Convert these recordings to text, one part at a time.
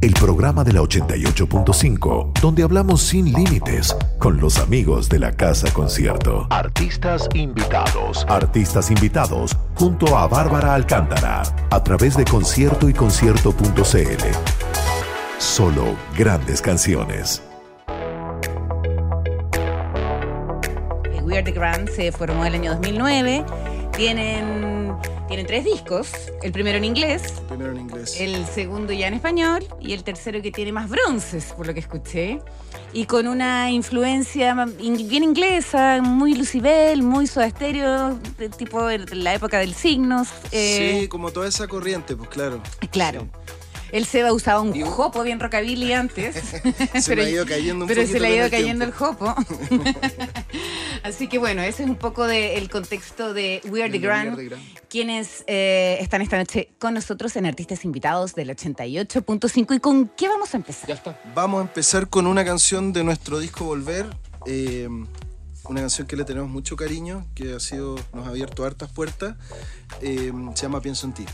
El programa de la 88.5, donde hablamos sin límites con los amigos de la Casa Concierto. Artistas invitados. Artistas invitados junto a Bárbara Alcántara a través de concierto y concierto.cl. Solo grandes canciones. We Are the Grand se formó el año 2009. Tienen, tienen tres discos. El primero en inglés. El primero en inglés. El segundo ya en español. Y el tercero que tiene más bronces, por lo que escuché. Y con una influencia bien inglesa, muy Lucibel, muy Soda Stereo, tipo de la época del signos. Eh, sí, como toda esa corriente, pues claro. Claro. Se va usaba un jopo bien rockabilly antes. se le ha ido cayendo un Pero se le ha ido cayendo el jopo. Así que bueno, ese es un poco del contexto de We Are the Grand, quienes eh, están esta noche con nosotros en Artistas Invitados del 88.5. ¿Y con qué vamos a empezar? Ya está. Vamos a empezar con una canción de nuestro disco Volver. Eh, una canción que le tenemos mucho cariño, que ha sido, nos ha abierto hartas puertas. Eh, se llama Pienso en ti.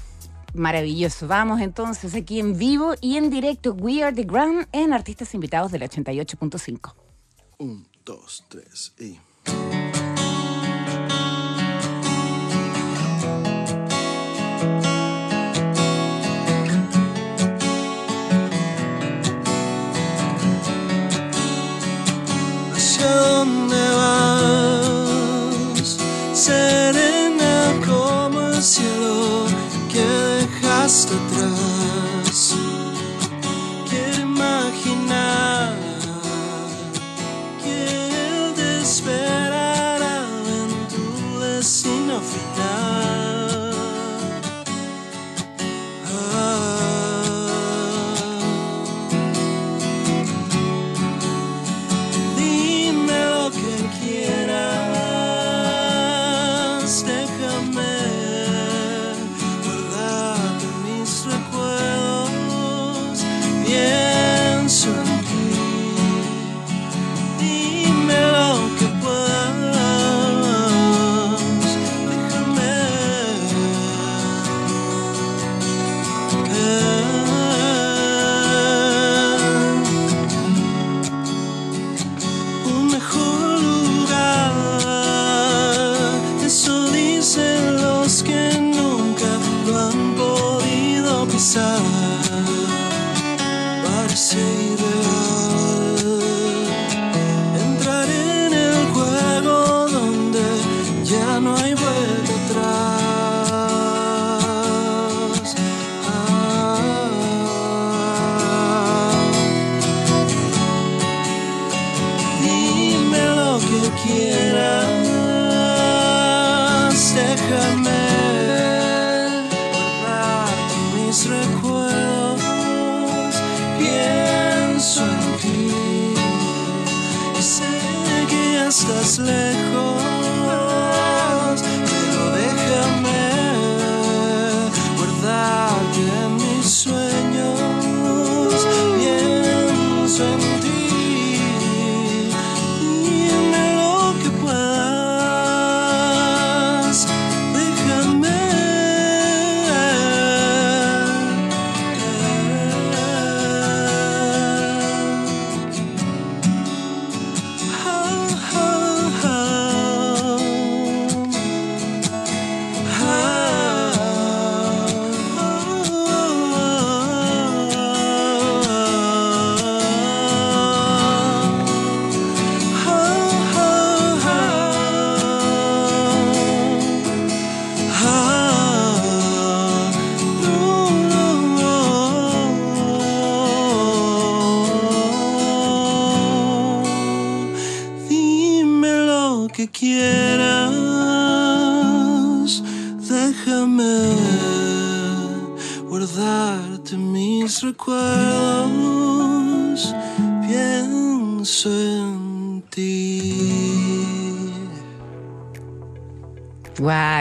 Maravilloso. Vamos entonces aquí en vivo y en directo. We Are the Grand en Artistas Invitados del 88.5. Un, dos, tres y. quieras, déjame guardarte mis recuerdos. Pienso en ti y sé que ya estás lejos,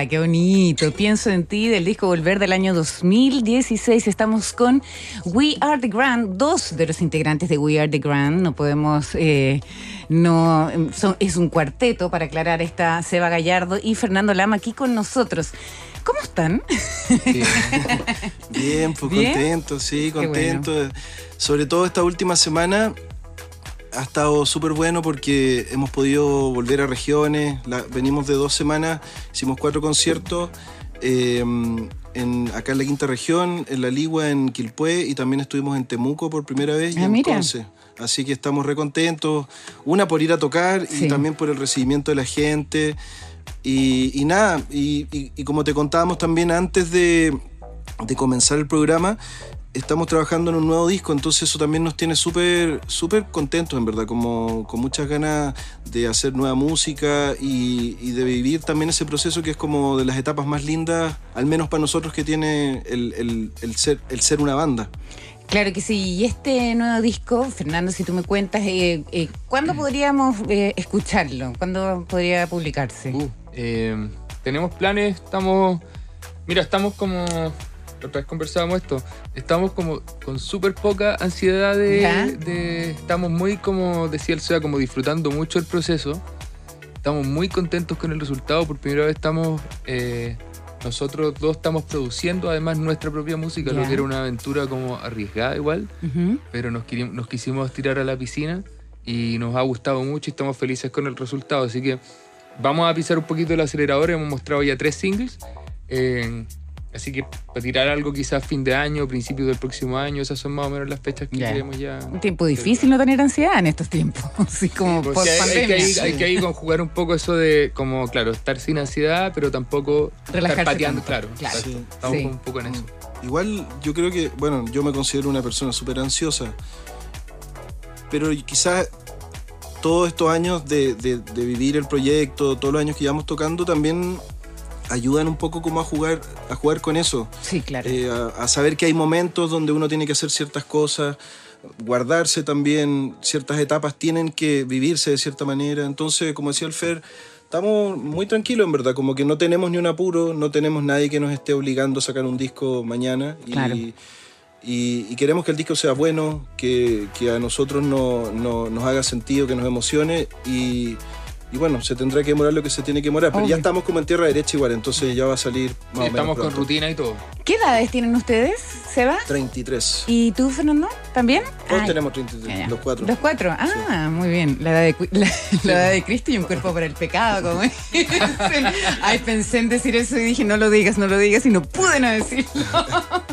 ¡Qué bonito! Pienso en ti del disco Volver del año 2016. Estamos con We Are the Grand, dos de los integrantes de We Are the Grand. No podemos. Eh, no Es un cuarteto, para aclarar, está Seba Gallardo y Fernando Lama aquí con nosotros. ¿Cómo están? Bien, pues contento, sí, contento. Sobre todo esta última semana ha estado súper bueno porque hemos podido volver a regiones. venimos de dos semanas, hicimos cuatro conciertos. Eh, en, acá en la quinta región, en La Ligua, en Quilpué, y también estuvimos en Temuco por primera vez y ah, Conce. Así que estamos recontentos, una por ir a tocar y también por el recibimiento de la gente. Y, nada, y, como te contábamos también antes de, de comenzar el programa, estamos trabajando en un nuevo disco, entonces eso también nos tiene súper súper contentos, en verdad, como con muchas ganas de hacer nueva música y, de vivir también ese proceso que es como de las etapas más lindas, al menos para nosotros que tiene el, ser, el ser una banda. Claro que sí, y este nuevo disco, Fernando, si tú me cuentas, eh, eh, ¿cuándo podríamos eh, escucharlo? ¿Cuándo podría publicarse? Uh, tenemos planes, estamos, mira, estamos como otra vez conversábamos esto, estamos como con súper poca ansiedad de, Estamos muy, como decía el SEA, como disfrutando mucho el proceso. Estamos muy contentos con el resultado. Por primera vez estamos... Eh, nosotros dos estamos produciendo además nuestra propia música, lo que era una aventura como arriesgada igual, pero nos, nos quisimos tirar a la piscina y nos ha gustado mucho y estamos felices con el resultado. Así que vamos a pisar un poquito el acelerador, hemos mostrado ya tres singles. Eh, Así que para tirar algo quizás fin de año, principio del próximo año, esas son más o menos las fechas que queremos ya. Un tiempo difícil no tener ansiedad en estos tiempos, así como pues post pandemia. Hay, que, ahí conjugar un poco eso de como, claro, estar sin ansiedad, pero tampoco estar pateando, claro. Estamos un poco en eso. Igual yo creo que, bueno, yo me considero una persona súper ansiosa, pero quizás todos estos años de, de, de, vivir el proyecto, todos los años que llevamos tocando, también ayudan un poco como a jugar, a jugar con eso. Sí, claro. Eh, a, saber que hay momentos donde uno tiene que hacer ciertas cosas, guardarse también, ciertas etapas tienen que vivirse de cierta manera. Entonces, como decía el Fer, estamos muy tranquilos en verdad, como que no tenemos ni un apuro, no tenemos nadie que nos esté obligando a sacar un disco mañana. Y, y, queremos que el disco sea bueno, que, que a nosotros no, no, nos haga sentido, que nos emocione y y bueno, se tendrá que demorar lo que se tiene que demorar, pero ya estamos como en tierra derecha igual, entonces ya va a salir más Estamos con rutina y todo. ¿Qué edades tienen ustedes, Seba? 33. ¿Y tú, Fernando? ¿También? Todos tenemos 33, los cuatro. Los cuatro, ah, muy bien. La edad de, la, edad de Cristo y un cuerpo para el pecado, como Ay, pensé en decir eso y dije, no lo digas, no lo digas, y no pude no decirlo.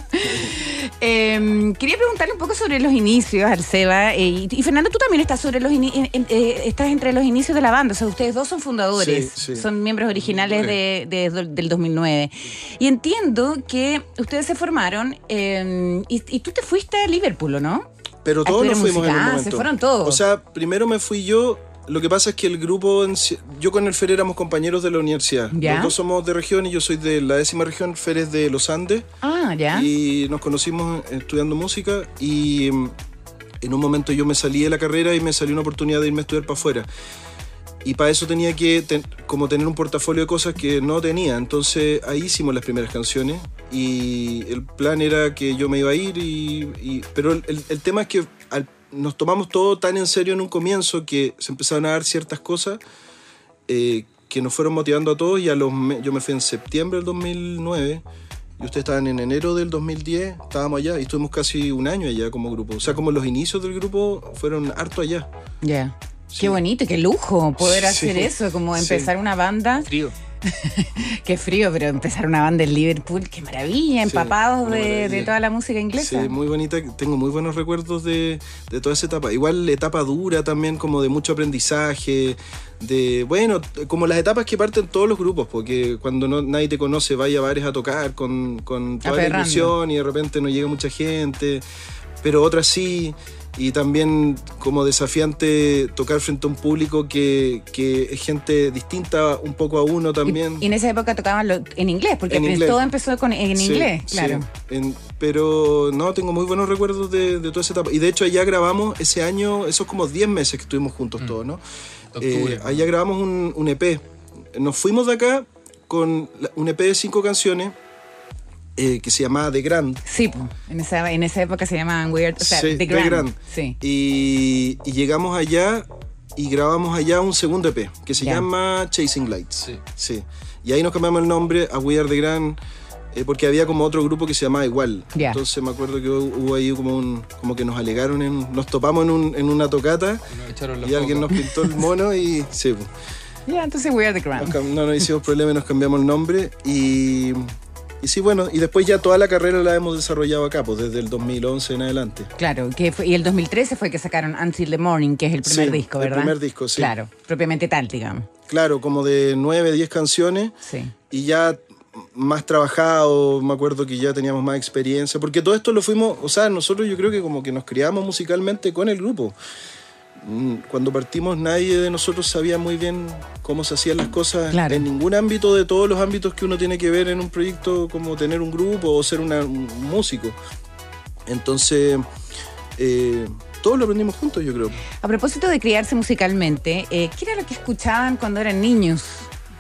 Em, quería preguntarle un poco sobre los inicios al Seba. Eh, y, Fernando, tú también estás sobre los eh, estás entre los inicios de la banda. O sea, ustedes dos son fundadores, son miembros originales de, del 2009. Y entiendo que ustedes se formaron em, y, tú te fuiste a Liverpool, ¿o no? Pero todos nos fuimos en un momento. Se fueron todos. O sea, primero me fui yo lo que pasa es que el grupo, yo con el Fer éramos compañeros de la universidad. ¿Ya? Los somos de región y yo soy de la décima región, Fer es de los Andes. Ah, ya. Y nos conocimos estudiando música y mm, en un momento yo me salí de la carrera y me salió una oportunidad de irme a estudiar para afuera. Y para eso tenía que como tener un portafolio de cosas que no tenía. Entonces ahí hicimos las primeras canciones y el plan era que yo me iba a ir, y, pero el, el tema es que al nos tomamos todo tan en serio en un comienzo que se empezaron a dar ciertas cosas eh, que nos fueron motivando a todos y a los yo me fui en septiembre del 2009 y ustedes estaban en enero del 2010, estábamos allá y estuvimos casi un año allá como grupo. O sea, como los inicios del grupo fueron harto allá. Ya. Qué bonito, qué lujo poder hacer eso, como empezar una banda. Frío. qué frío, pero empezar una banda en Liverpool, qué maravilla, empapados de, toda la música inglesa. Sí, muy bonita, tengo muy buenos recuerdos de, toda esa etapa. Igual etapa dura también, como de mucho aprendizaje, de, bueno, como las etapas que parten todos los grupos, porque cuando no, nadie te conoce, vaya a bares a tocar con, con toda la ilusión y de repente no llega mucha gente, pero otras sí y también como desafiante tocar frente a un público que, es gente distinta un poco a uno también. Y, en esa época tocaban en inglés, porque todo empezó con, en inglés, claro. pero no, tengo muy buenos recuerdos de, toda esa etapa. Y de hecho allá grabamos ese año, esos como 10 meses que estuvimos juntos mm. todos, ¿no? Eh, allá grabamos un, un EP. Nos fuimos de acá con un EP de cinco canciones eh, que se llamaba The Grand. Sí, en esa, en esa época se llamaban Weird, o sea, The Grand. Sí. Y, llegamos allá y grabamos allá un segundo EP que se llama Chasing Lights. Sí. sí. Y ahí nos cambiamos el nombre a We Are The Grand. Eh, porque había como otro grupo que se llamaba igual. Entonces me acuerdo que hubo ahí como un, como que nos alegaron, en, nos topamos en, un, en una tocata y, alguien nos pintó el mono y sí. Ya, entonces We Are The Grand. no nos hicimos problema y nos cambiamos el nombre y y sí, bueno, y después ya toda la carrera la hemos desarrollado acá, pues desde el 2011 en adelante. Claro, que y el 2013 fue que sacaron Until the Morning, que es el primer disco, ¿verdad? El primer disco, sí. Claro, propiamente tal, digamos. Claro, como de 9, 10 canciones. Sí. Y ya más trabajado, me acuerdo que ya teníamos más experiencia, porque todo esto lo fuimos, o sea, nosotros yo creo que como que nos criamos musicalmente con el grupo. Mm, cuando partimos nadie de nosotros sabía muy bien cómo se hacían las cosas en ningún ámbito de todos los ámbitos que uno tiene que ver en un proyecto como tener un grupo o ser un músico. Entonces, eh, todos lo aprendimos juntos, yo creo. A propósito de criarse musicalmente, eh, ¿qué era lo que escuchaban cuando eran niños,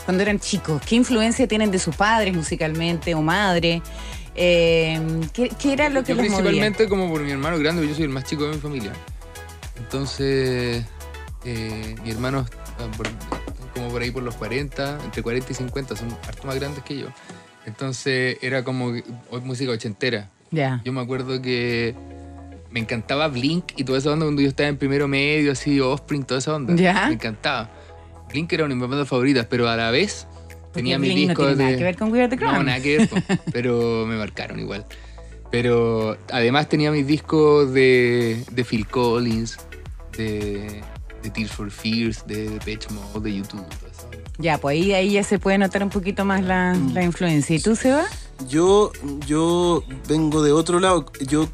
cuando eran chicos? ¿Qué influencia tienen de sus padres musicalmente o madre? Eh, ¿qué, era lo que yo Principalmente como por mi hermano grande, yo soy el más chico de mi familia. Entonces, eh, mi hermano como por ahí por los 40, entre 40 y 50, son harto más grandes que yo. Entonces era como música ochentera. Yo me acuerdo que me encantaba Blink y toda esa onda cuando yo estaba en primero medio, así, Offspring, toda esa onda. Me encantaba. Blink era una de mis bandas favoritas, pero a la vez tenía mis discos no tiene Nada que ver con We the No, nada que ver, pero me marcaron igual. Pero además tenía mis discos de, de Phil Collins, de, Tears for Fears, de Depeche Mode, de YouTube. Ya, pues ahí, ahí ya se puede notar un poquito más la, mm. la influencia. ¿Y tú, Seba? Yo, yo vengo de otro lado. Yo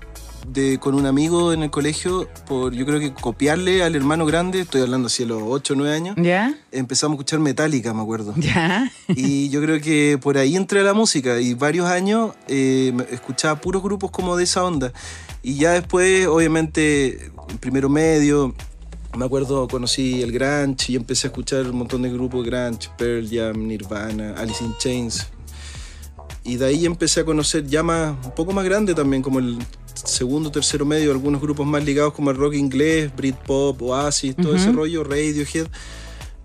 de, con un amigo en el colegio, por yo creo que copiarle al hermano grande, estoy hablando así a los 8 o 9 años, ¿Ya? empezamos a escuchar Metallica, me acuerdo. ¿Ya? Y yo creo que por ahí entré a la música y varios años eh, escuchaba puros grupos como de esa onda. Y ya después, obviamente, primero medio, me acuerdo, conocí el Grunge y empecé a escuchar un montón de grupos Grunge, Pearl Jam, Nirvana, Alice in Chains. Y de ahí empecé a conocer ya más, un poco más grande también, como el segundo, tercero medio, algunos grupos más ligados como el rock inglés, Britpop, Oasis, todo ese rollo, Radiohead.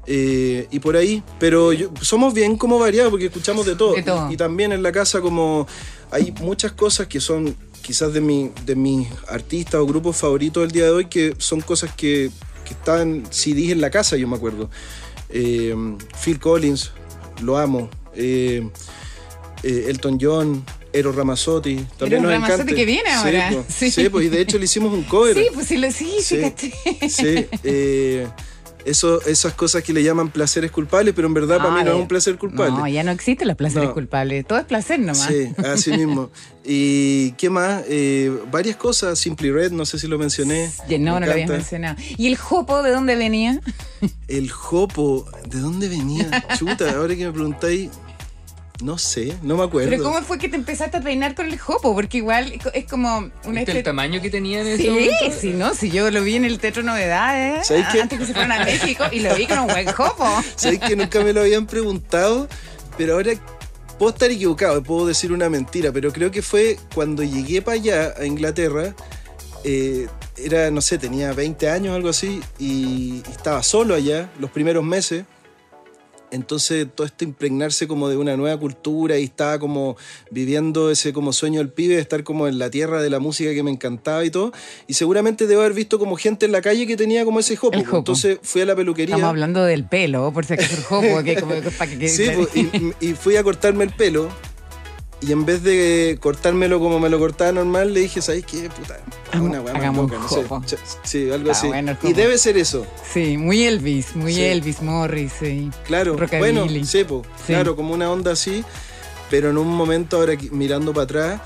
Eh, y por ahí, pero somos bien como variados porque escuchamos de todo. Y, también en la casa como hay muchas cosas que son quizás de, mi, de mis artistas o grupos favoritos del día de hoy que son cosas que, que estaban CDs en la casa, yo me acuerdo. Eh, Phil Collins, lo amo. Eh, Elton John, Eros Ramazzotti. También Eros Ramazzotti que viene ahora. Sí, sí. pues, y de hecho le hicimos un cover. Sí, pues sí, lo, sí, sí fíjate. Sí, eh, eso, esas cosas que le llaman placeres culpables, pero en verdad para mí no es un placer culpable. No, ya no existen los placeres culpables, todo es placer nomás. Sí, así mismo. ¿Y qué más? Eh, varias cosas, Simply Red, no sé si lo mencioné. No, no lo habías mencionado. ¿Y el Jopo de dónde venía? El Jopo, ¿de dónde venía? Chuta, ahora que me preguntáis, no sé, no me acuerdo. Pero ¿cómo fue que te empezaste a peinar con el jopo? Porque igual es como un este el tamaño que tenía en ese sí, momento? Sí, no, si yo lo vi en el Teatro Novedades antes que se fueran a México y lo vi con un buen jopo. ¿Sabes que nunca me lo habían preguntado? Pero ahora puedo estar equivocado, puedo decir una mentira, pero creo que fue cuando llegué para allá, a Inglaterra, eh, era, no sé, tenía 20 años o algo así, y estaba solo allá los primeros meses. Entonces todo esto impregnarse como de una nueva cultura y estaba como viviendo ese como sueño del pibe de estar como en la tierra de la música que me encantaba y todo. Y seguramente debo haber visto como gente en la calle que tenía como ese jopo. Entonces fui a la peluquería. Estamos hablando del pelo, por si acaso el jopo. que como, para que sí, pues, y, y fui a cortarme el pelo y en vez de cortármelo como me lo cortaba normal, le dije, ¿sabes qué? Puta, una weá loca, no sé. Sí, algo así. y debe ser eso. Sí, muy Elvis, muy Elvis Morris, sí. Claro, bueno, sepo, claro, como una onda así, pero en un momento ahora mirando para atrás,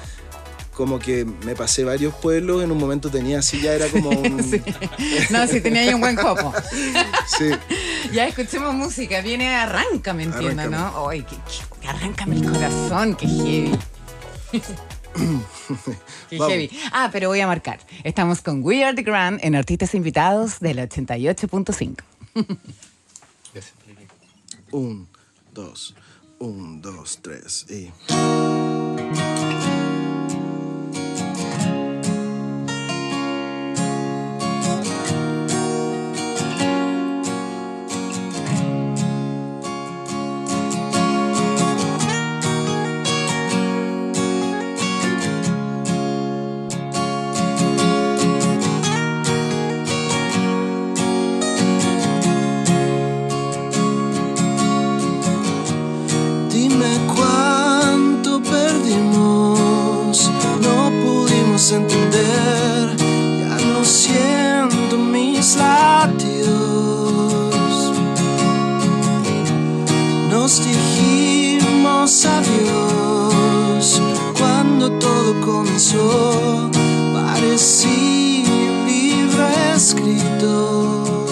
como que me pasé varios pueblos, en un momento tenía así, ya era como un... No, sí, tenía ahí un buen copo. sí. Ya escuchemos música, viene Arranca, ¿me entiendes, no? Ay, qué, Arráncame el corazón, qué heavy. qué heavy. Ah, pero voy a marcar. Estamos con We Are the Grand en Artistas Invitados del 88.5. un, dos, Un, dos, tres y... comenzó parecía un libro escrito.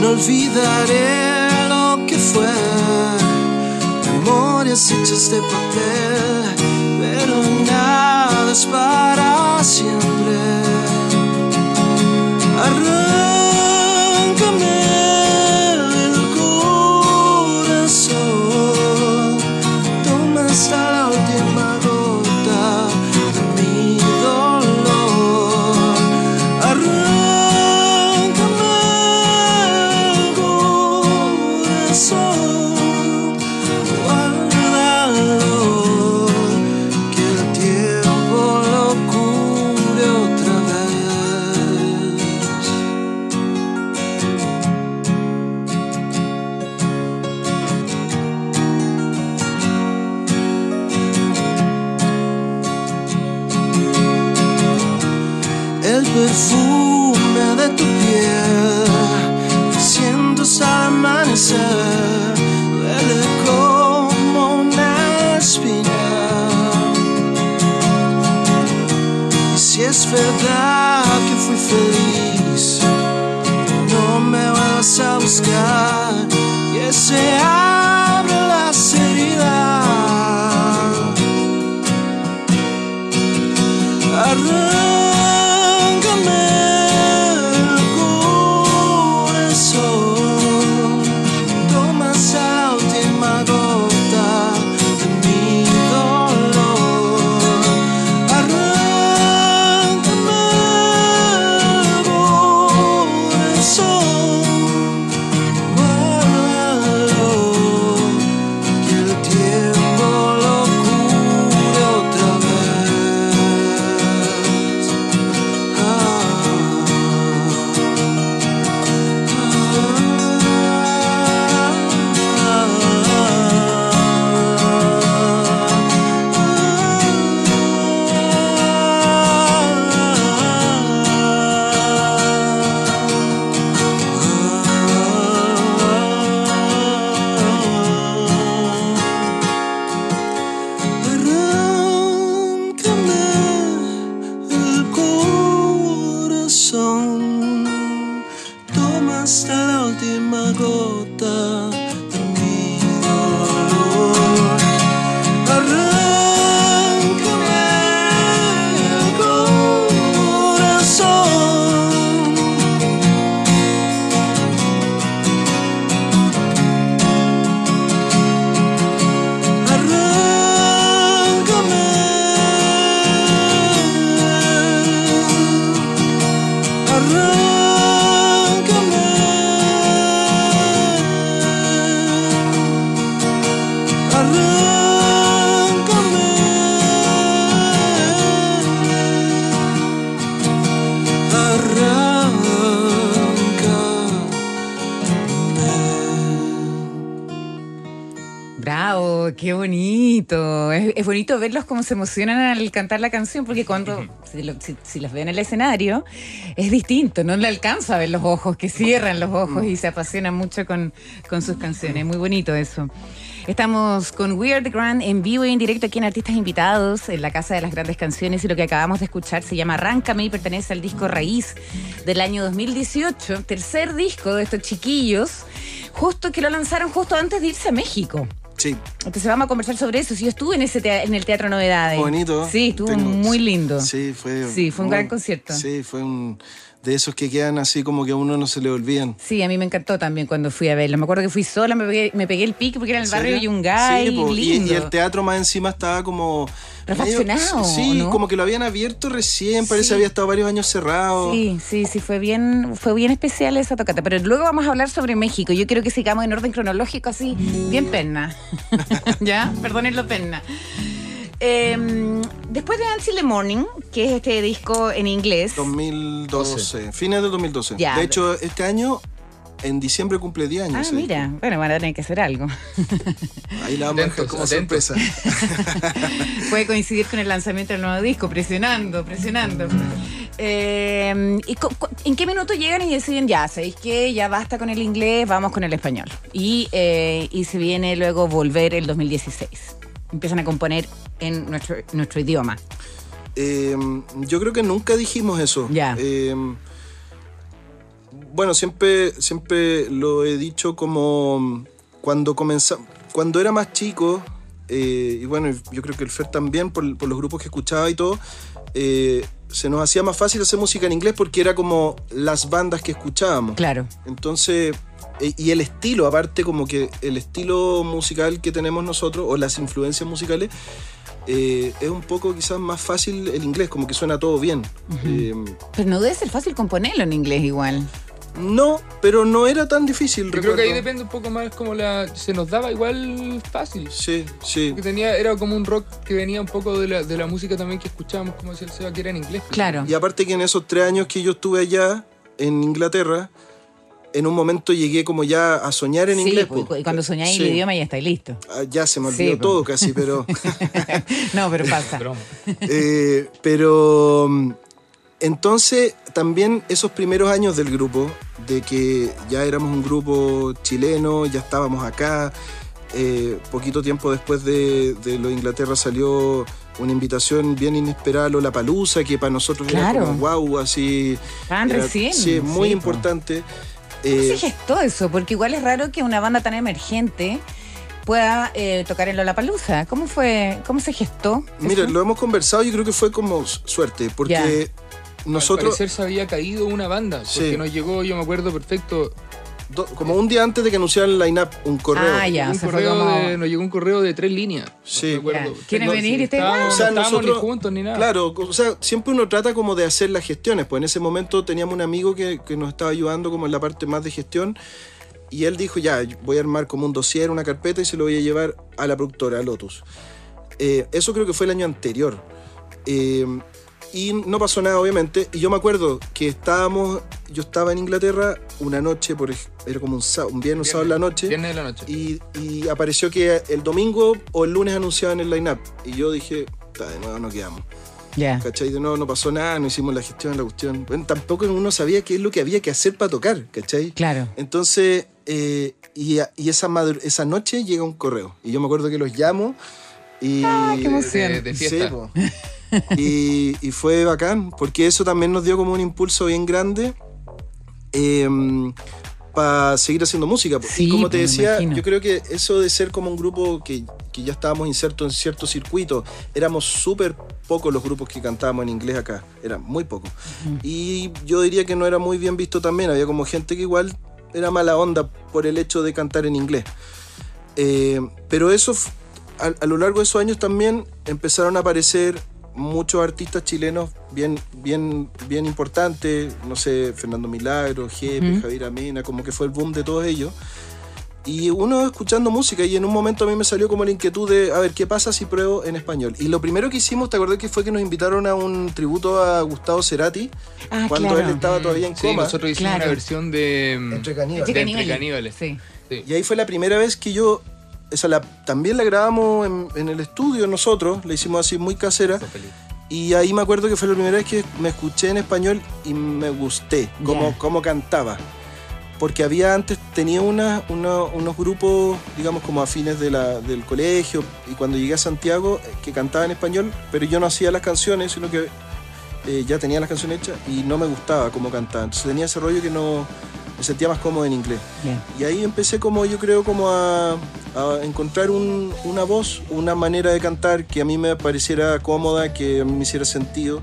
No olvidaré lo que fue, memorias hechas de papel para siempre. down bonito verlos cómo se emocionan al cantar la canción, porque cuando, si, los ven en el escenario, es distinto, no le alcanza a ver los ojos, que cierran los ojos y se apasionan mucho con, con sus canciones. Muy bonito eso. Estamos con Weird Grand en vivo y en directo aquí en Artistas Invitados, en la Casa de las Grandes Canciones, y lo que acabamos de escuchar se llama Arráncame y pertenece al disco Raíz del año 2018, tercer disco de estos chiquillos, justo que lo lanzaron justo antes de irse a México. Sí. Entonces vamos a conversar sobre eso. Si yo estuve en ese en el Teatro Novedades. Bonito. Sí, estuvo muy lindo. Sí, fue. Sí, fue un gran concierto. Sí, fue un de esos que quedan así como que a uno no se le olvidan. Sí, a mí me encantó también cuando fui a verlo. Me acuerdo que fui sola, me pegué, el pique porque era en el barrio Yungay, sí, lindo. Y, el teatro más encima estaba como... Refaccionado, Sí, como que lo habían abierto recién, parece que había estado varios años cerrado. Sí, sí, sí, fue bien, fue bien especial esa tocata. Pero luego vamos a hablar sobre México. Yo quiero que sigamos en orden cronológico así, bien pena. ¿Ya? Perdónenlo pena. Em, después de Nancy the Morning, que es este disco en inglés. 2012, fines del 2012. De hecho, este año en diciembre cumple 10 años. Ah, mira, bueno, van a tener que hacer algo. Ahí la vamos a como sorpresa. Puede coincidir con el lanzamiento del nuevo disco, presionando, presionando. Em, ¿y ¿En qué minuto llegan y deciden ya, sabéis que ya basta con el inglés, vamos con el español? Y, eh, y se viene luego volver el 2016 empiezan a componer en nuestro, nuestro idioma? Eh, yo creo que nunca dijimos eso. Ya. Eh, bueno, siempre, siempre lo he dicho como cuando comenzamos, cuando era más chico, eh, y bueno, yo creo que el Fer también, por, los grupos que escuchaba y todo, se nos hacía más fácil hacer música en inglés porque era como las bandas que escuchábamos. Claro. Entonces, eh, y el estilo, aparte como que el estilo musical que tenemos nosotros, o las influencias musicales, eh, es un poco quizás más fácil el inglés, como que suena todo bien. Eh, pero no debe ser fácil componerlo en inglés igual. No, pero no era tan difícil. Yo creo que ahí depende un poco más como la... Se nos daba igual fácil. Sí, sí. tenía, era como un rock que venía un poco de la, de la música también que escuchábamos, como decía el Seba, que era en inglés. Claro. Y aparte que en esos tres años que yo estuve allá, en Inglaterra, en un momento llegué como ya a soñar en inglés. y cuando soñáis el idioma ya estáis listo. Ah, ya se me olvidó todo casi, pero... no, pero pasa. Eh, pero mm, entonces también esos primeros años del grupo, de que ya éramos un grupo chileno, ya estábamos acá, eh, poquito tiempo después de, lo de Inglaterra salió una invitación bien inesperada La Palusa, que para nosotros era como wow, así. Tan recién. Sí, muy importante. ¿Cómo se eh, gestó eso? Porque igual es raro que una banda tan emergente pueda eh, tocar en Lollapalooza. ¿Cómo fue? ¿Cómo se gestó? Mira, lo hemos conversado y creo que fue como suerte, porque nosotros... Al parecer se había caído una banda, porque nos llegó, yo me acuerdo perfecto, como un día antes de que anunciaran el line-up, un correo. Ah, ya. Un correo nos llegó un correo de tres líneas. Sí. ¿Quieren venir y estábamos, o sea, nosotros, ni juntos ni nada. Claro, o sea, siempre uno trata como de hacer las gestiones. Pues en ese momento teníamos un amigo que, que nos estaba ayudando como en la parte más de gestión. Y él dijo, ya, voy a armar como un dossier, una carpeta y se lo voy a llevar a la productora, a Lotus. Eh, eso creo que fue el año anterior. Eh, y no pasó nada, obviamente. Y yo me acuerdo que estábamos, yo estaba en Inglaterra una noche, por, era como un, un viernes, sábado en la noche. Viernes de la noche. Y, y, apareció que el domingo o el lunes anunciaban el line-up. Y yo dije, de nuevo no quedamos. Ya. ¿Cachai? De nuevo no pasó nada, no hicimos la gestión, la cuestión. Bueno, tampoco uno sabía qué es lo que había que hacer para tocar, ¿cachai? Claro. Entonces, eh, y, y, esa, esa noche llega un correo. Y yo me acuerdo que los llamo. Y, ah, qué emoción. De, fiesta. Y, fue bacán, porque eso también nos dio como un impulso bien grande em, para seguir haciendo música. y como te decía, yo creo que eso de ser como un grupo que, ya estábamos insertos en cierto circuito, éramos súper pocos los grupos que cantábamos en inglés acá, eran muy pocos. Y yo diría que no era muy bien visto también, había como gente que igual era mala onda por el hecho de cantar en inglés. Eh, pero eso, a, lo largo de esos años también empezaron a aparecer muchos artistas chilenos bien, bien, bien importantes, no sé, Fernando Milagro, Jepe, Javier Amena, como que fue el boom de todos ellos. Y uno escuchando música y en un momento a mí me salió como la inquietud de, a ver, ¿qué pasa si pruebo en español? Y lo primero que hicimos, ¿te acordás que fue que nos invitaron a un tributo a Gustavo Cerati? Ah, cuando él estaba todavía en coma. nosotros hicimos una versión de... Entre caníbales. Entre caníbales. Sí. Y ahí fue la primera vez que yo esa la, también la grabamos en, el estudio nosotros, la hicimos así muy casera. Y ahí me acuerdo que fue la primera vez que me escuché en español y me gusté cómo, cantaba. Porque había antes, tenía una, unos grupos, digamos, como afines de la, del colegio. Y cuando llegué a Santiago, eh, que cantaba en español, pero yo no hacía las canciones, sino que eh, ya tenía las canciones hechas y no me gustaba cómo cantaba. Entonces tenía ese rollo que no, me sentía más cómodo en inglés. Y ahí empecé como yo creo como a, encontrar una voz, una manera de cantar que a mí me pareciera cómoda, que a mí me hiciera sentido.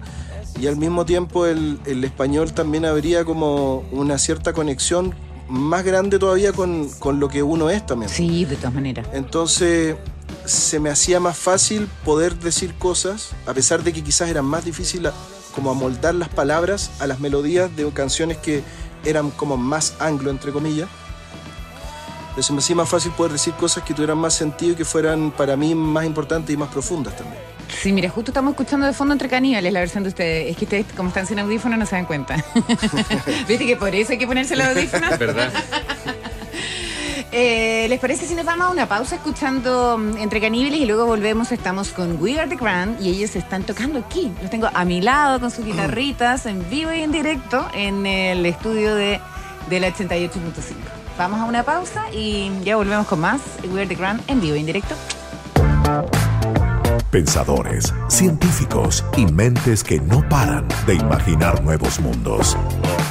Y al mismo tiempo el, el español también habría como una cierta conexión más grande todavía con, con, lo que uno es también. Sí, de todas maneras. Entonces se me hacía más fácil poder decir cosas, a pesar de que quizás eran más difíciles como amoldar las palabras a las melodías de canciones que eran como más anglo, entre comillas. Pero se me hacía más fácil poder decir cosas que tuvieran más sentido y que fueran para mí más importantes y más profundas también. Sí, mira, justo estamos escuchando de fondo entre caníbales la versión de ustedes. Es que ustedes, como están sin audífonos, no se dan cuenta. ¿Viste que por eso hay que ponerse los audífonos? ¿Verdad? Eh, ¿Les parece si nos vamos a una pausa escuchando mm, Entre Caníbales y luego volvemos? Estamos con We Are the Grand y ellos están tocando aquí. Los tengo a mi lado con sus guitarritas en vivo y en directo en el estudio de, de la 88.5. Vamos a una pausa y ya volvemos con más We Are the Grand en vivo y en directo. Pensadores, científicos y mentes que no paran de imaginar nuevos mundos.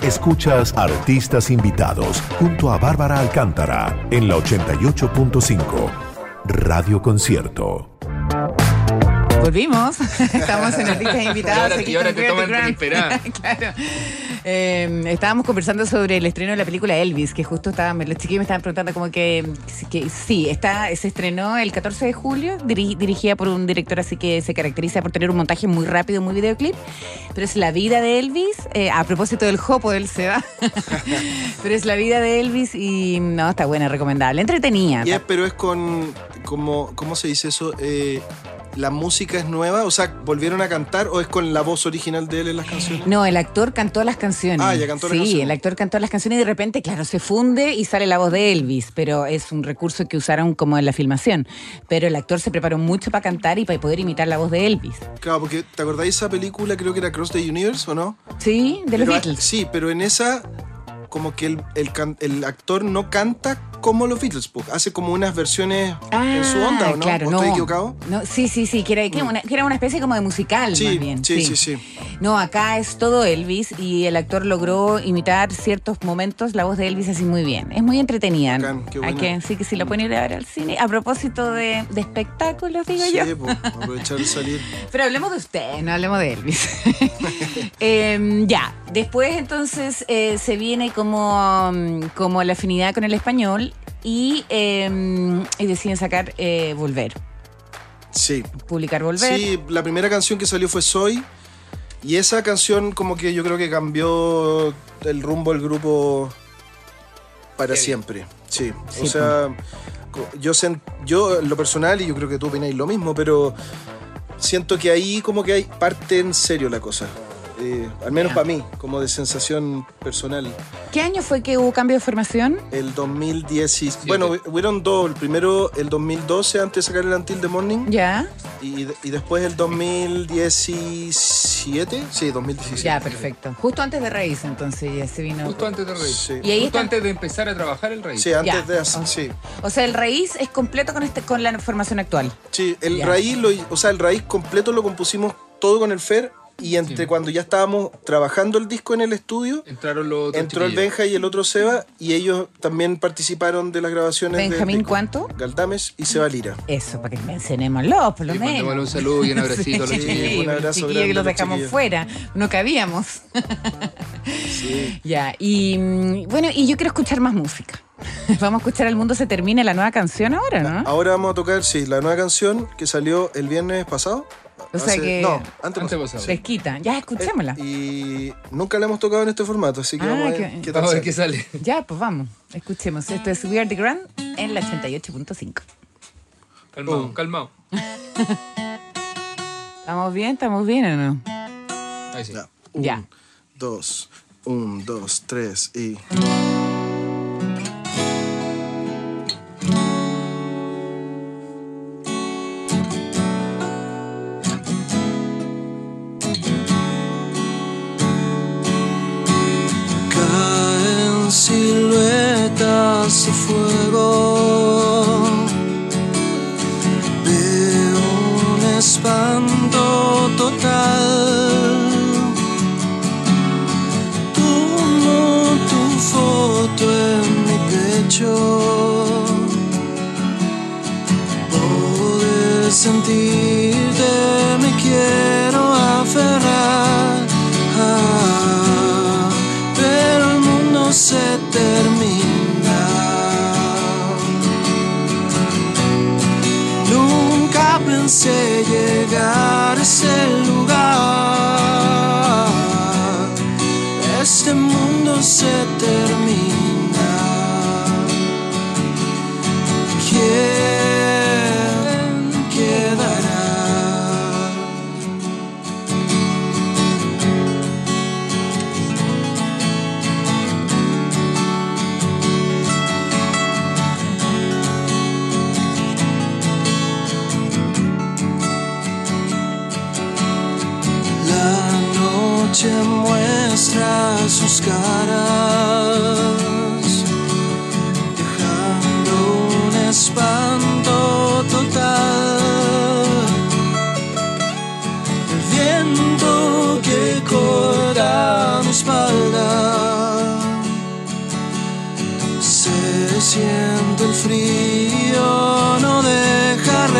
Escuchas Artistas Invitados junto a Bárbara Alcántara en la 88.5 Radio Concierto. Volvimos. Estamos en Artistas Invitados. Y ahora, te toman esperar. claro. Em, estábamos conversando sobre el estreno de la película Elvis, que justo estaban, los chiquillos me estaban preguntando como que, que sí, está, se estrenó el 14 de julio, dirigida por un director así que se caracteriza por tener un montaje muy rápido, muy videoclip, pero es la vida de Elvis, eh, a propósito del Jopo del Seba, pero es la vida de Elvis y no, está buena, recomendable, entretenida. pero es con, como, ¿cómo se dice eso? Eh, ¿La música es nueva? O sea, ¿volvieron a cantar o es con la voz original de él en las canciones? No, el actor cantó las canciones. Ah, ya cantó las canciones. Sí, el actor cantó las canciones y de repente, claro, se funde y sale la voz de Elvis, pero es un recurso que usaron como en la filmación. Pero el actor se preparó mucho para cantar y para poder imitar la voz de Elvis. Claro, porque ¿te acordáis esa película? Creo que era Cross the Universe, ¿o no? Sí, de los Beatles. Sí, pero en esa como que el, el, actor no canta como los Beatles, hace como unas versiones en su onda, ¿o no? Claro, no, estoy equivocado? No, sí, sí, sí, que era, que, mm. una, que era, una, especie como de musical, sí, más bien. Sí, sí, sí, No, acá es todo Elvis y el actor logró imitar ciertos momentos la voz de Elvis así muy bien. Es muy entretenida. qué Hay que, sí que si lo pueden ir a ver al cine. A propósito de, de espectáculos, digo sí, yo. Sí, pues, aprovechar de salir. Pero hablemos de usted, no hablemos de Elvis. Em, ya, después entonces eh, se viene como, como la afinidad con el español y, y deciden sacar eh, Volver. Sí. Publicar Volver. Sí, la primera canción que salió fue Soy. Y esa canción como que yo creo que cambió el rumbo del grupo para siempre. Sí. o sea, yo, yo lo personal, y yo creo que tú opináis lo mismo, pero siento que ahí como que hay parte en serio la cosa. Eh, al menos para mí, como de sensación personal. ¿Qué año fue que hubo cambio de formación? El 2010. Bueno, hubieron dos. El primero, el 2012, antes de sacar el Until the Morning. Ya. Y, después el 2017. Sí, 2017. Ya, perfecto. Justo antes de Raíz, entonces ya se vino. Justo antes de Raíz. Sí. Y ahí Justo antes de empezar a trabajar el Raíz. Sí, antes de. Sí. O sea, el Raíz es completo con, este, con la formación actual. Sí, el Raíz, lo, o sea, el Raíz completo lo compusimos todo con el Fer y entre cuando ya estábamos trabajando el disco en el estudio, Entraron los entró el Benja y el otro Seba, y ellos también participaron de las grabaciones. ¿Benjamín cuánto? Galdames y Seba Lira. Eso, para que mencionémoslo, por lo sí, menos. un saludo y un abracito a los chiquillos. Un abrazo que los dejamos fuera, no cabíamos. sí. Ya, y mm, bueno, y yo quiero escuchar más música. Vamos a escuchar El Mundo se termina, la nueva canción ahora, ¿no? Ahora vamos a tocar, sí, la nueva canción que salió el viernes pasado. O sea que. No, antes, pasado. Fresquita. Ya, escuchémosla. Eh, y nunca la hemos tocado en este formato, así que ah, vamos a ver qué tal. Vamos a ver qué sale. Ya, pues vamos. Escuchemos. Esto es We Are the Grand en la 88.5. Calmado, oh. calmado. ¿Estamos bien? ¿Estamos bien o no? Ahí sí. Ya. Un, ya. Dos. Un, dos, tres y.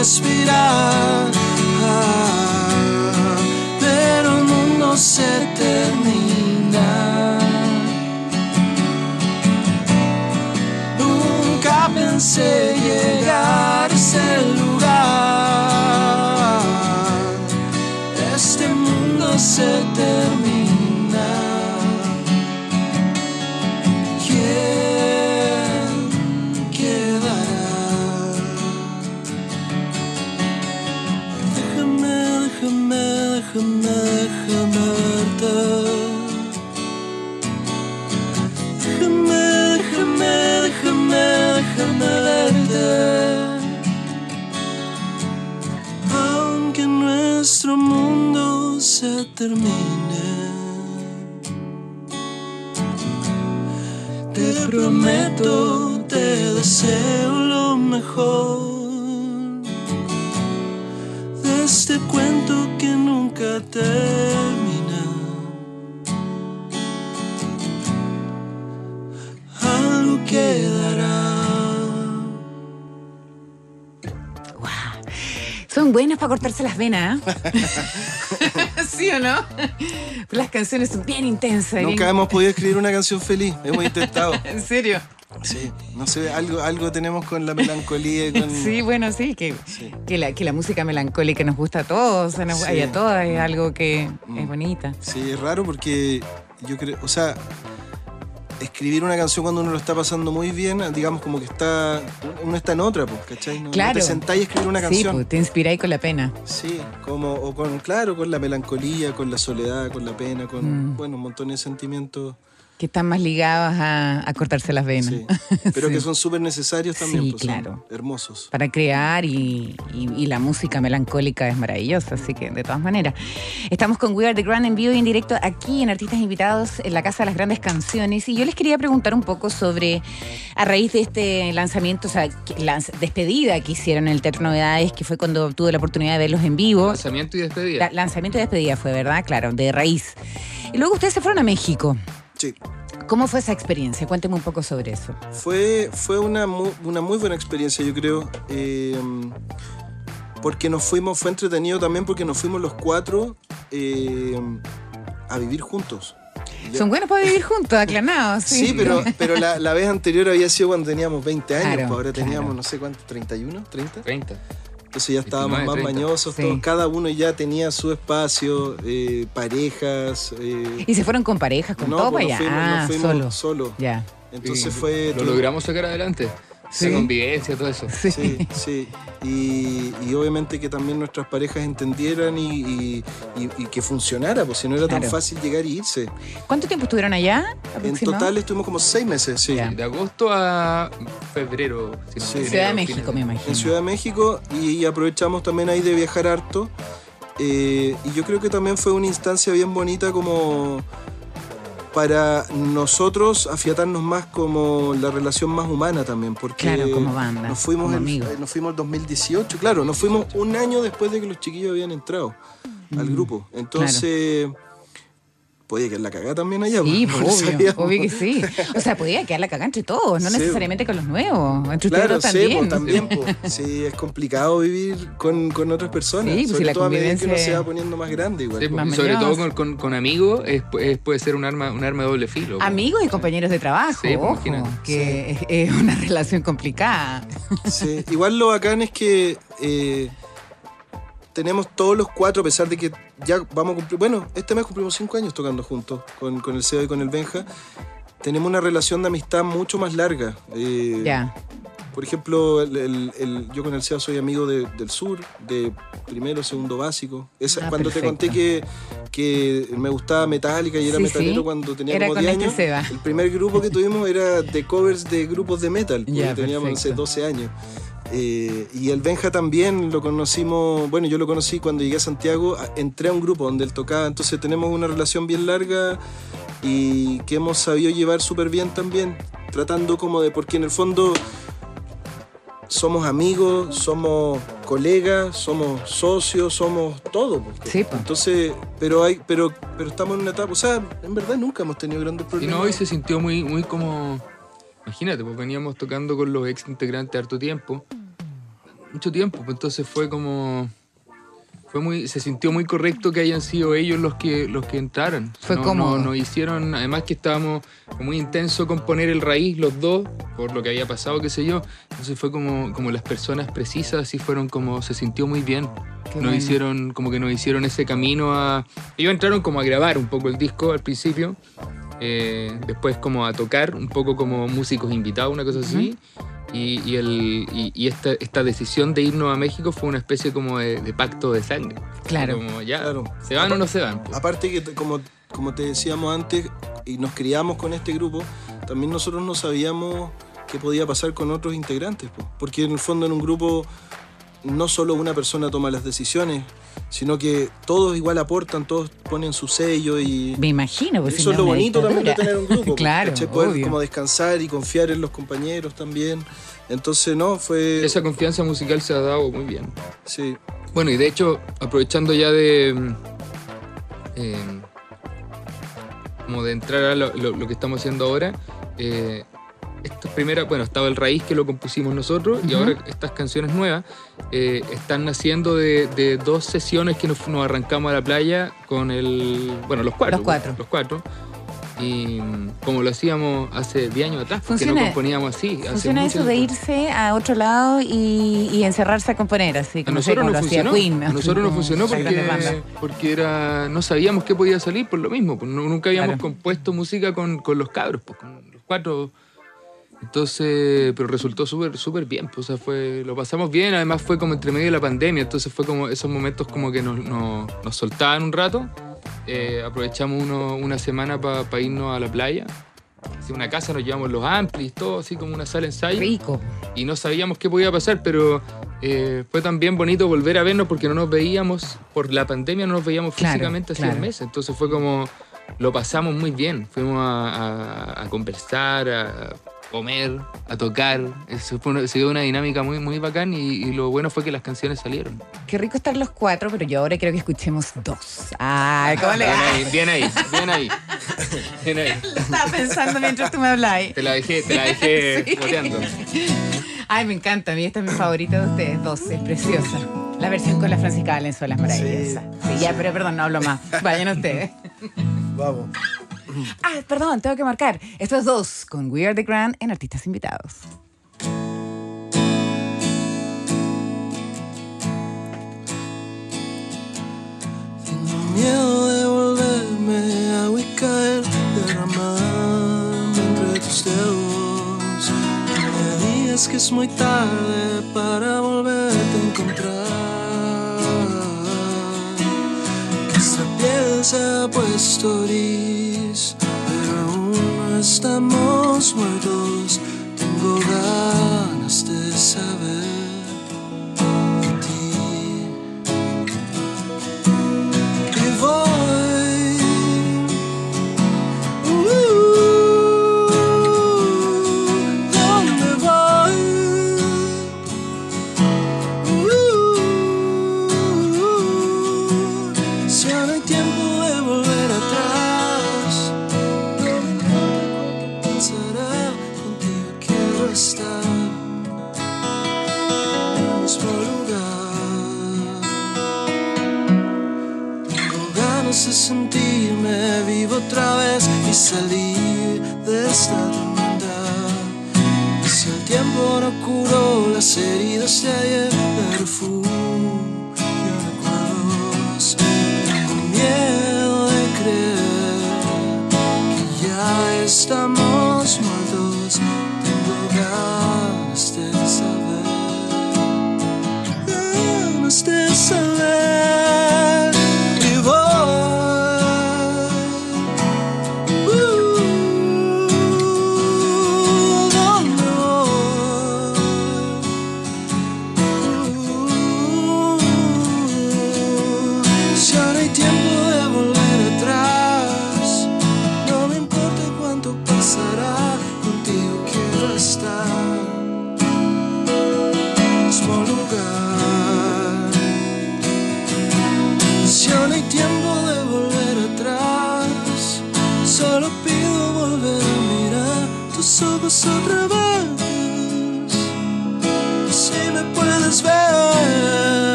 respirar. Ah, pero el mundo se termina. pensé termine, te prometo, te deseo lo mejor de este cuento que nunca termina. Algo quedará. Son buenas para cortarse las venas. ¿eh? ¿Sí o no? Las canciones son bien intensas. Nunca hemos podido escribir una canción feliz. Hemos intentado. ¿En serio? Sí, no sé, algo, algo tenemos con la melancolía. Sí, bueno, sí que, Que, la, que la música melancólica nos gusta a todos, nos, a todas, es algo que es mm. bonita. Sí, es raro porque yo creo, o sea, escribir una canción cuando uno lo está pasando muy bien, digamos como que está, uno está en otra, pues, ¿cachai? No, claro. te sentáis a escribir una canción. Sí, pues, te inspiráis con la pena. Sí, como, o con, claro, con la melancolía, con la soledad, con la pena, con, mm. bueno, un montón de sentimientos que están más ligados a, cortarse las venas. pero que son súper necesarios también. Sí, pues, claro. hermosos. Para crear y, la música melancólica es maravillosa, así que de todas maneras. Estamos con We Are The Grand en vivo y en directo aquí en Artistas Invitados en la Casa de las Grandes Canciones y yo les quería preguntar un poco sobre, a raíz de este lanzamiento, o sea, la despedida que hicieron en el Teatro Novedades, que fue cuando tuve la oportunidad de verlos en vivo. Lanzamiento y despedida. lanzamiento y despedida fue, ¿verdad? Claro, de raíz. Y luego ustedes se fueron a México. Sí. ¿Cómo fue esa experiencia? Cuénteme un poco sobre eso. Fue, fue una, muy, una muy buena experiencia, yo creo. Eh, porque nos fuimos, fue entretenido también porque nos fuimos los cuatro eh, a vivir juntos. Son buenos para vivir juntos, aclarados. Sí, sí pero, pero la, vez anterior había sido cuando teníamos 20 años, pues ahora teníamos no sé cuánto, 31, 30. 30. Entonces ya estábamos más mañosos, cada uno ya tenía su espacio, eh, parejas. Eh. ¿Y se fueron con parejas, con todo pues allá? ah, solo. solo. Ya. Entonces fue. Lo logramos sacar adelante. Sí. convivencia, todo eso. Sí, sí. Y, obviamente que también nuestras parejas entendieran y, que funcionara, pues si no era tan fácil llegar y irse. ¿Cuánto tiempo estuvieron allá? En total estuvimos como seis meses, sí. De agosto a febrero. en Ciudad de México, me imagino. En Ciudad de México y aprovechamos también ahí de viajar harto. Eh, y yo creo que también fue una instancia bien bonita como para nosotros afiatarnos más como la relación más humana también, porque claro, como banda, nos fuimos en, nos fuimos 2018, claro, nos fuimos un año después de que los chiquillos habían entrado al mm, grupo. Entonces, podía quedar la cagada también allá. Sí, pues, obvio, obvio que sí. O sea, podía quedar la cagada entre todos, no necesariamente con los nuevos. Entre claro, también. Sí, también. Sí, es complicado vivir con, con otras personas. Sí, sobre todo a medida que uno se va poniendo más grande. Igual. y sobre todo con, con, con amigos es, puede ser un arma, un arma de doble filo. Amigos y compañeros de trabajo, ojo, que es, una relación complicada. Sí, igual lo bacán es que... Eh, tenemos todos los cuatro, a pesar de que ya vamos a cumplir, bueno, este mes cumplimos cinco años tocando juntos con, con el CEO y con el Benja, tenemos una relación de amistad mucho más larga. Eh, ya. Por ejemplo, el, yo con el CEO soy amigo del sur, de primero, segundo básico. Esa, ah, cuando te conté que, que me gustaba Metallica y era metalero cuando tenía como 10 este años, el primer grupo que tuvimos era de covers de grupos de metal, porque teníamos hace 12 años. Eh, y el Benja también lo conocimos, bueno, yo lo conocí cuando llegué a Santiago, entré a un grupo donde él tocaba, entonces tenemos una relación bien larga y que hemos sabido llevar súper bien también, tratando como de, porque en el fondo somos amigos, somos colegas, somos socios, somos todo. Sí, Entonces, pero hay, pero, pero estamos en una etapa, o sea, en verdad nunca hemos tenido grandes problemas. Y no, hoy se sintió muy, muy como, imagínate, pues veníamos tocando con los ex integrantes harto tiempo mucho tiempo, pues entonces fue como fue muy se sintió muy correcto que hayan sido ellos los que los que entraran. Fue como nos hicieron, además que estábamos muy intenso con poner el raíz los dos por lo que había pasado, qué sé yo. Entonces fue como como las personas precisas y fueron como se sintió muy bien. nos hicieron como que nos hicieron ese camino a ellos entraron como a grabar un poco el disco al principio. Eh, después como a tocar un poco como músicos invitados, una cosa así. Y, el, y, esta, esta, decisión de irnos a México fue una especie como de, pacto de sangre. Claro. Como ya, ¿se van o no se van? Aparte que, como, como te decíamos antes, y nos criamos con este grupo, también nosotros no sabíamos qué podía pasar con otros integrantes. Porque en el fondo en un grupo no solo una persona toma las decisiones, sino que todos igual aportan, todos ponen su sello y... Me imagino, pues Eso es lo bonito también de tener un grupo. claro, Poder como descansar y confiar en los compañeros también. Entonces, no, fue... Esa confianza musical se ha dado muy bien. Sí. Bueno, y de hecho, aprovechando ya de... Eh, como de entrar a lo, que estamos haciendo ahora, eh, esta primera, bueno, estaba el raíz que lo compusimos nosotros y ahora estas canciones nuevas eh, están naciendo de, dos sesiones que nos, arrancamos a la playa con el, bueno, los cuatro. Los cuatro. Los cuatro. Y como lo hacíamos hace 10 años atrás, porque no componíamos así. Funciona eso de irse a otro lado y, encerrarse a componer, así como, a nosotros no funcionó. Queen, a nosotros no funcionó porque, porque era, no sabíamos qué podía salir por lo mismo. Pues nunca habíamos compuesto música con, con los cabros, pues, con los cuatro entonces, pero resultó súper súper bien, pues, o sea, fue, lo pasamos bien, además fue como entre medio de la pandemia, entonces fue como esos momentos como que nos, nos, soltaban un rato, eh, aprovechamos uno, una semana para irnos a la playa, así una casa, nos llevamos los amplis, todo así como una sala de ensayo. Rico. Y no sabíamos qué podía pasar, pero eh, fue también bonito volver a vernos porque no nos veíamos, por la pandemia no nos veíamos físicamente hace un mes, entonces fue como, lo pasamos muy bien, fuimos a, a conversar, a comer, a tocar. Eso fue se dio una dinámica muy, muy bacán y, lo bueno fue que las canciones salieron. Qué rico estar los cuatro, pero yo ahora creo que escuchemos dos. Ay, ¿cómo le Bien ahí, bien ahí, bien ahí. Estaba pensando mientras tú me hablabas. Te la dejé, te la dejé Ay, me encanta. A mí esta es mi favorita de ustedes dos. Es preciosa. La versión con la Francisca Valenzuela es maravillosa. Sí, ya, pero perdón, no hablo más. Vayan ustedes. Vamos. Ah, perdón, tengo que marcar. Estos dos con We Are the Grand en Artistas Invitados. Tengo miedo de volverme a ubicar, derramando entre tus dedos. Me digas que es muy tarde para volverte a encontrar. Se ha puesto gris estamos muertos, tengo ganas de saber.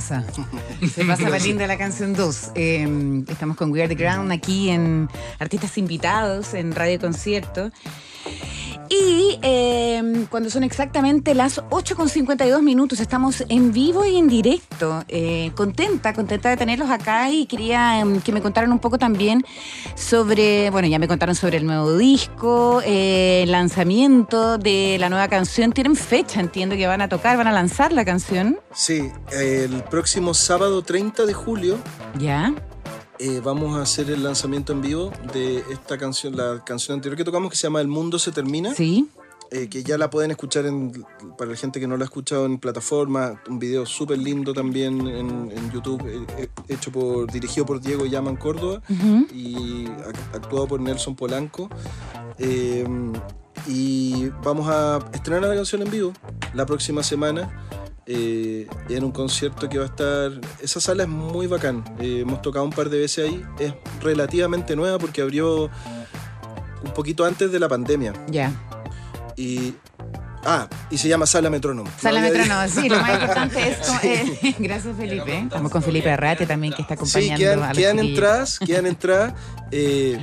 Se pasa la linda la canción 2. Em, estamos con We Are the Ground aquí en Artistas Invitados en Radio Concierto. Y em, cuando son exactamente las 8.52 minutos, estamos en vivo y en directo. Eh, contenta, contenta de tenerlos acá y quería em, que me contaran un poco también sobre, bueno, ya me contaron sobre el nuevo disco, eh, el lanzamiento de la nueva canción. Tienen fecha, entiendo que van a tocar, van a lanzar la canción. Sí, el próximo sábado 30 de julio. Ya. Eh, vamos a hacer el lanzamiento en vivo de esta canción, la canción anterior que tocamos que se llama El Mundo se termina. Sí. Eh, que ya la pueden escuchar en, para la gente que no la ha escuchado en plataforma, un video súper lindo también en, YouTube, eh, hecho por, dirigido por Diego Yaman Córdoba y actuado por Nelson Polanco. y vamos a estrenar la canción en vivo la próxima semana eh, en un concierto que va a estar. Esa sala es muy bacán. Eh, hemos tocado un par de veces ahí. Es relativamente nueva porque abrió un poquito antes de la pandemia. Ya. Y. Ah, y se llama Sala Metrónomo. Sala Metrónomo, sí, lo más importante es. Eh, gracias, Felipe. Estamos con Felipe Arrate también, que está acompañando. Sí, quedan, a quedan entradas, quedan entradas.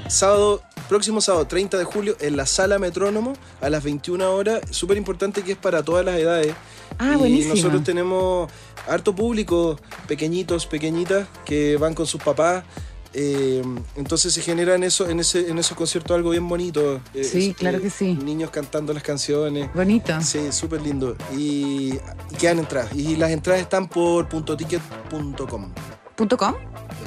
sábado próximo sábado 30 de julio en la sala Metrónomo a las 21 horas. Súper importante que es para todas las edades. Ah, y nosotros tenemos harto público, pequeñitos, pequeñitas, que van con sus papás. Eh, entonces se genera en, eso, en, ese, en esos conciertos algo bien bonito. Eh, sí, claro que sí. Niños cantando las canciones. Bonito. Sí, súper lindo. Y, y, quedan entradas. Y las entradas están por puntoticket.com. ¿Punto .com?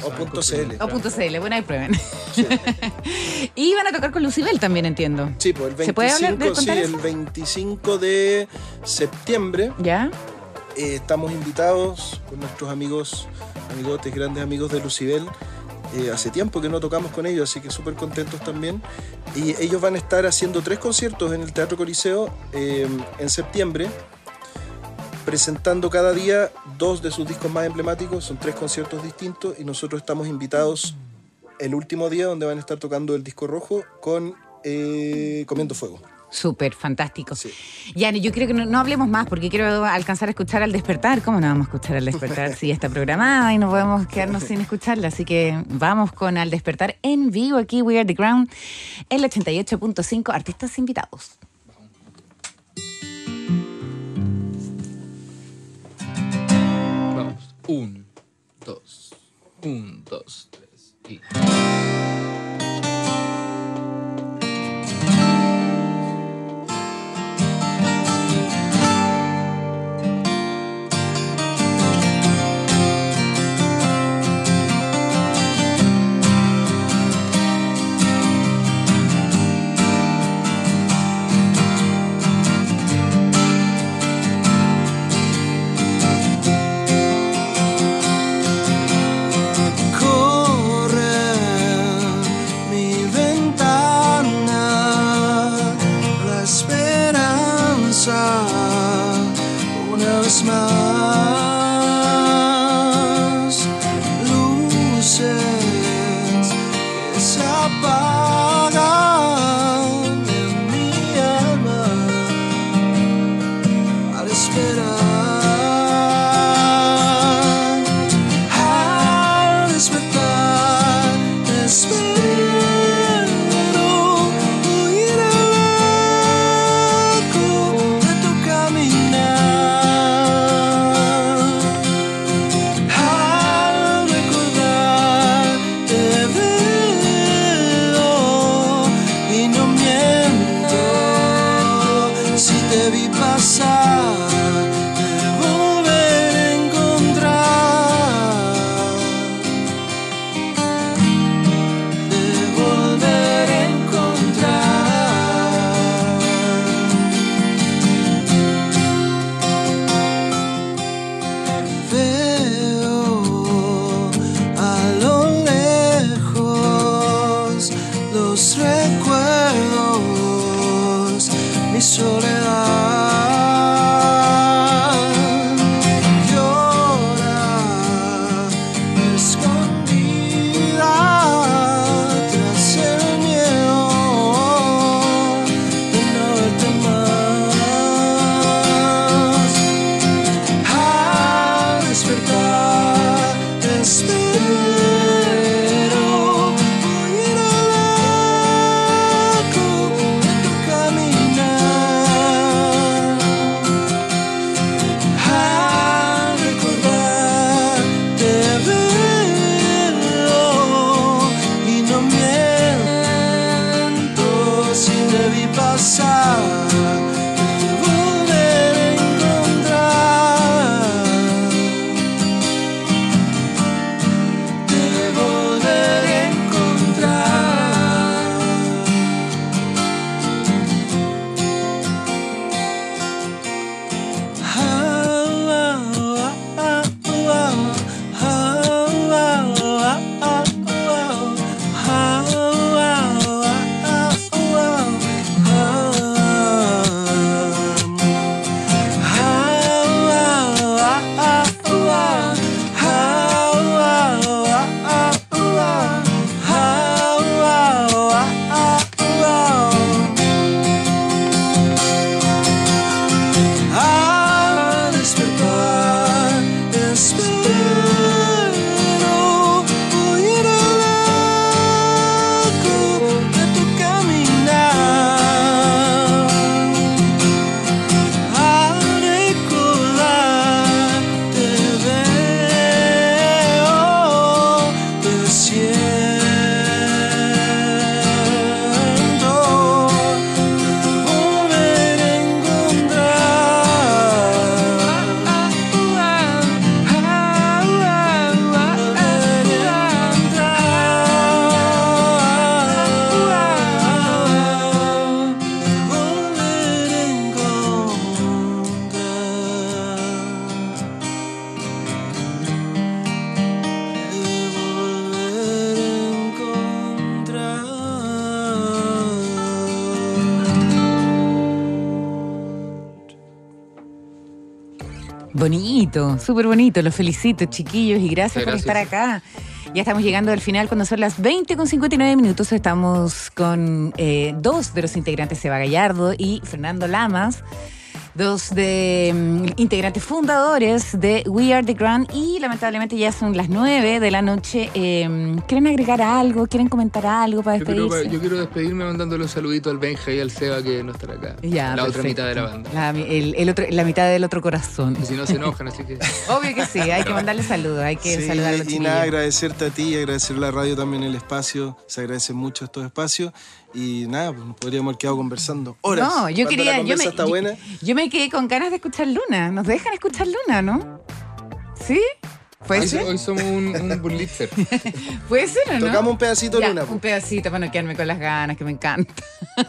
O punto .cl. O punto .cl, bueno, ahí prueben. y van a tocar con Lucibel también, entiendo. Sí, pues el 25, ¿Se puede hablar de sí, el 25 de septiembre. ¿Ya? Eh, estamos invitados con nuestros amigos, amigotes, grandes amigos de Lucibel. Eh, hace tiempo que no tocamos con ellos, así que súper contentos también. Y ellos van a estar haciendo tres conciertos en el Teatro Coliseo eh, en septiembre presentando cada día dos de sus discos más emblemáticos, son tres conciertos distintos y nosotros estamos invitados el último día donde van a estar tocando el disco rojo con eh, Comiendo Fuego. Súper, fantástico. Sí. Yani, yo creo que no, hablemos más porque quiero alcanzar a escuchar al despertar. ¿Cómo no vamos a escuchar al despertar si ya está programada y no podemos quedarnos sin escucharla? Así que vamos con al despertar en vivo aquí, We Are The Ground, el 88.5, artistas invitados. Un, dos, un, dos, tres y... soledad Bonito, súper bonito. Los felicito, chiquillos, y gracias, Muchas por estar gracias. acá. Ya estamos llegando al final cuando son las 20 con 59 minutos. Estamos con eh, dos de los integrantes, Seba Gallardo y Fernando Lamas. Dos de mm, integrantes fundadores de We Are the Grand y lamentablemente ya son las 9 de la noche. Eh, ¿Quieren agregar algo? ¿Quieren comentar algo para Yo quiero, despedirse? yo quiero despedirme mandándole un saludito al Benja y al Seba que no estará acá. Ya, la otra perfecto. mitad de la banda. La, el- el otro- la mitad del otro corazón. Y si no se enojan, así que. Obvio que sí, hay que mandarle saludos, hay que Sí, saludar a los y nada, agradecerte a ti y agradecer a la radio también el espacio. Se agradecen mucho estos espacios. Y nada, pues nos podríamos haber quedado conversando horas. No, yo Cuando quería. La Yo conversa me, yo- buena. yo me quedé con ganas de escuchar Luna. ¿Nos dejan escuchar Luna, no? ¿Sí? ¿Puede Hoy, ser? hoy somos un, un burlitzer. ¿Puede ser o no? Tocamos un pedacito Ya, Luna. pues. Un pedacito para no quedarme con las ganas, que me encanta.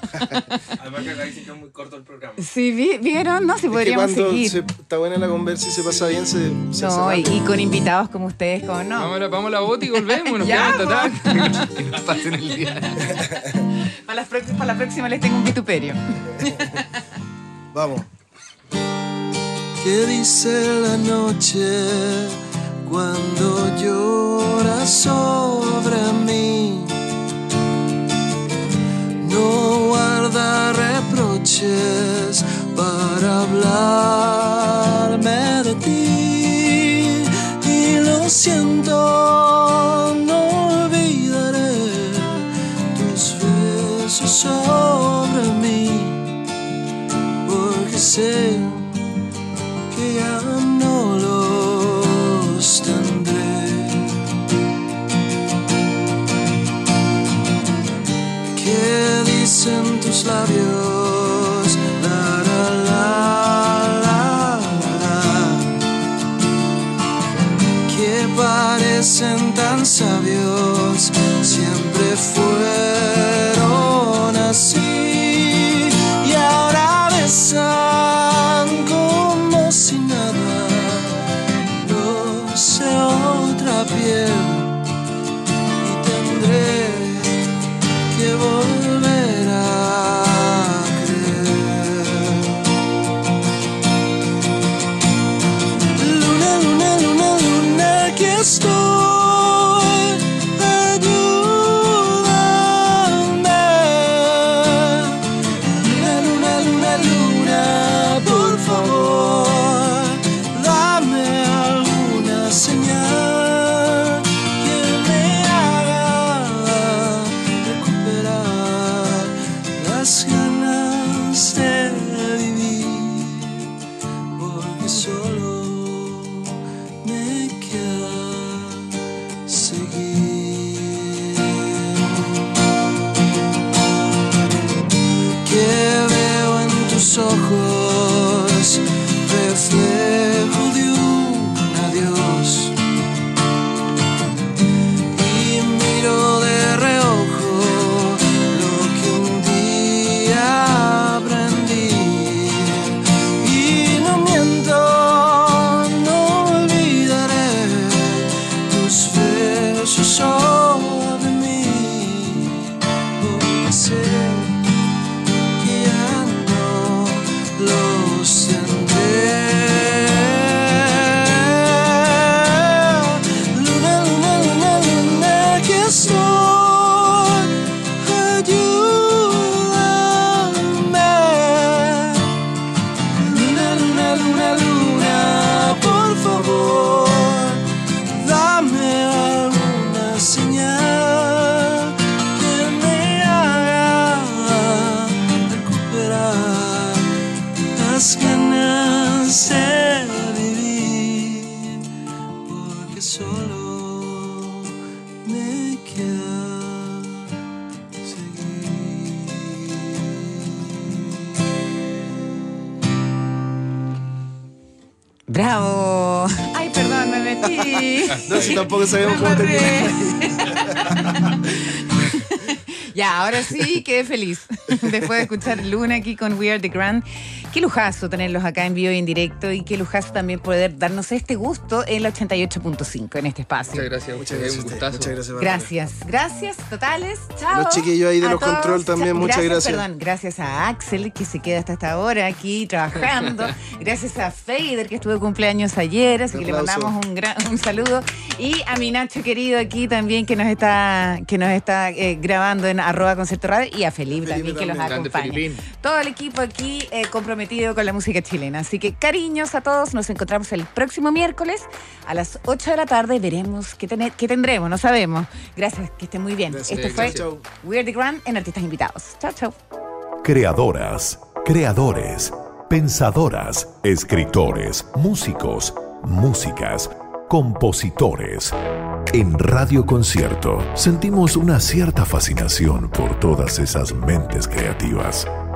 Además que acá dicen que es muy corto el programa. Sí, vi- ¿vieron? No, si Es que podríamos cuando seguir. se- está buena la conversa y se pasa bien, se, se hace No, y, con invitados como ustedes, como no. Vamos a la, vamos a la bota y volvemos. Nos Ya, quedamos hasta tarde. Que nos pasen el día. Para, próximas- para la próxima les tengo un vituperio. Vamos. ¿Qué dice la noche cuando llora sobre mí? No guarda reproches para hablarme de ti y lo siento, sobre mí porque sé que ya no los tendré. ¿Qué dicen tus labios? La, la, la, la, la. Que parecen tan sabios, siempre fueron solo me queda ¡Bravo! Ay, perdón, me metí. No, si tampoco sabemos cómo terminar. Ya, ahora sí quedé feliz. Después de escuchar Luna aquí con We Are the Grand. Qué lujazo tenerlos acá en vivo y en directo y qué lujazo también poder darnos este gusto en la 88.5 en este espacio. Muchas gracias, Muchas gracias. un gustazo. Muchas gracias. Gracias, gracias totales. Chao. Los chiquillos ahí de A los todos. control también, Cha- muchas gracias. Perdón, gracias a Axel que se queda hasta esta hora aquí trabajando. gracias a Fader que estuvo de cumpleaños ayer, así que le mandamos un gran un saludo. Y a mi Nacho querido aquí también que nos está, que nos está eh, grabando en arroba concepto radio y a Felipe, Felipe también que los acompaña. Todo el equipo aquí eh, comprometido con la música chilena. Así que cariños a todos. Nos encontramos el próximo miércoles a las 8 de la tarde. Veremos qué, tener- qué tendremos, no sabemos. Gracias, que estén muy bien. Gracias. Esto fue gracias. Weird the Grand en Artistas Invitados. Chao, chao. Creadoras, creadores, pensadoras, escritores, músicos, músicas, compositores. En Radio Concierto sentimos una cierta fascinación por todas esas mentes creativas.